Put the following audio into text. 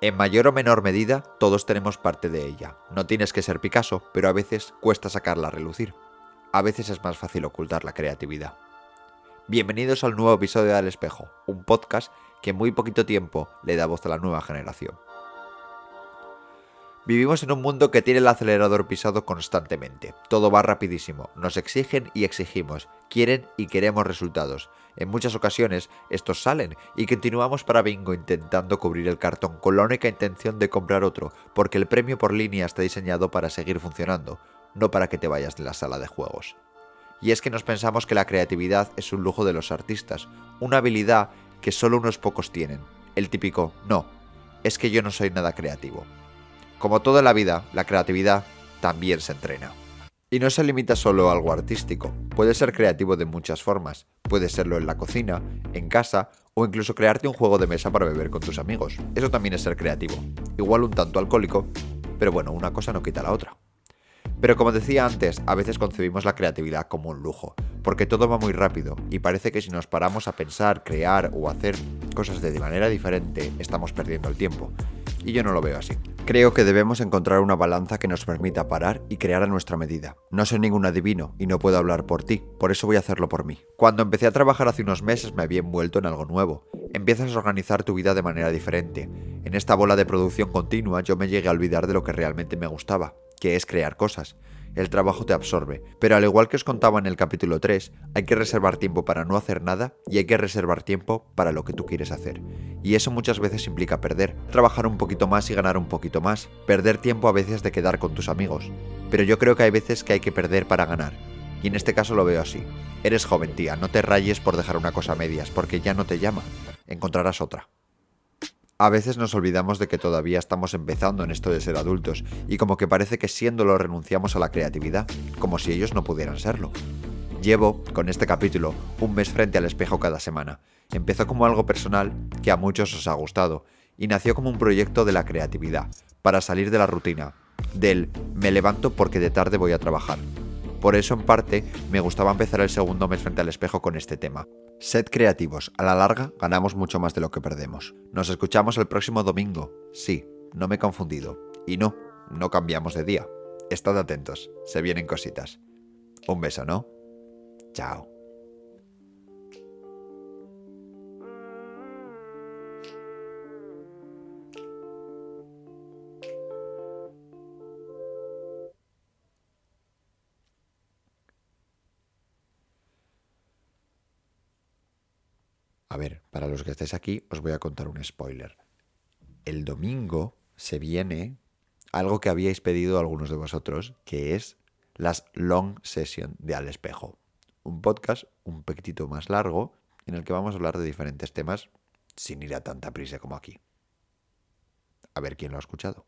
En mayor o menor medida, todos tenemos parte de ella. No tienes que ser Picasso, pero a veces cuesta sacarla a relucir. A veces es más fácil ocultar la creatividad. Bienvenidos al nuevo episodio de Al Espejo, un podcast que en muy poquito tiempo le da voz a la nueva generación. Vivimos en un mundo que tiene el acelerador pisado constantemente. Todo va rapidísimo. Nos exigen y exigimos. Quieren y queremos resultados. En muchas ocasiones estos salen y continuamos para bingo intentando cubrir el cartón con la única intención de comprar otro, porque el premio por línea está diseñado para seguir funcionando, no para que te vayas de la sala de juegos. Y es que nos pensamos que la creatividad es un lujo de los artistas, una habilidad que solo unos pocos tienen. El típico, no, es que yo no soy nada creativo. Como toda la vida, la creatividad también se entrena. Y no se limita solo a algo artístico, puede ser creativo de muchas formas. Puede serlo en la cocina, en casa o incluso crearte un juego de mesa para beber con tus amigos. Eso también es ser creativo. Igual un tanto alcohólico, pero bueno, una cosa no quita la otra. Pero como decía antes, a veces concebimos la creatividad como un lujo, porque todo va muy rápido y parece que si nos paramos a pensar, crear o hacer cosas de manera diferente, estamos perdiendo el tiempo. Y yo no lo veo así. Creo que debemos encontrar una balanza que nos permita parar y crear a nuestra medida. No soy ningún adivino y no puedo hablar por ti, por eso voy a hacerlo por mí. Cuando empecé a trabajar hace unos meses me había envuelto en algo nuevo. Empiezas a organizar tu vida de manera diferente. En esta bola de producción continua yo me llegué a olvidar de lo que realmente me gustaba, que es crear cosas el trabajo te absorbe. Pero al igual que os contaba en el capítulo 3, hay que reservar tiempo para no hacer nada y hay que reservar tiempo para lo que tú quieres hacer. Y eso muchas veces implica perder, trabajar un poquito más y ganar un poquito más, perder tiempo a veces de quedar con tus amigos. Pero yo creo que hay veces que hay que perder para ganar. Y en este caso lo veo así. Eres joven, tía, no te rayes por dejar una cosa a medias, porque ya no te llama. Encontrarás otra. A veces nos olvidamos de que todavía estamos empezando en esto de ser adultos y como que parece que siéndolo renunciamos a la creatividad, como si ellos no pudieran serlo. Llevo, con este capítulo, un mes frente al espejo cada semana. Empezó como algo personal que a muchos os ha gustado y nació como un proyecto de la creatividad, para salir de la rutina, del me levanto porque de tarde voy a trabajar. Por eso, en parte, me gustaba empezar el segundo mes frente al espejo con este tema. Sed creativos, a la larga ganamos mucho más de lo que perdemos. Nos escuchamos el próximo domingo. Sí, no me he confundido. Y no, no cambiamos de día. Estad atentos, se vienen cositas. Un beso, ¿no? Chao. Ver, para los que estéis aquí, os voy a contar un spoiler. El domingo se viene algo que habíais pedido algunos de vosotros, que es las long session de Al Espejo. Un podcast un poquitito más largo en el que vamos a hablar de diferentes temas sin ir a tanta prisa como aquí. A ver quién lo ha escuchado.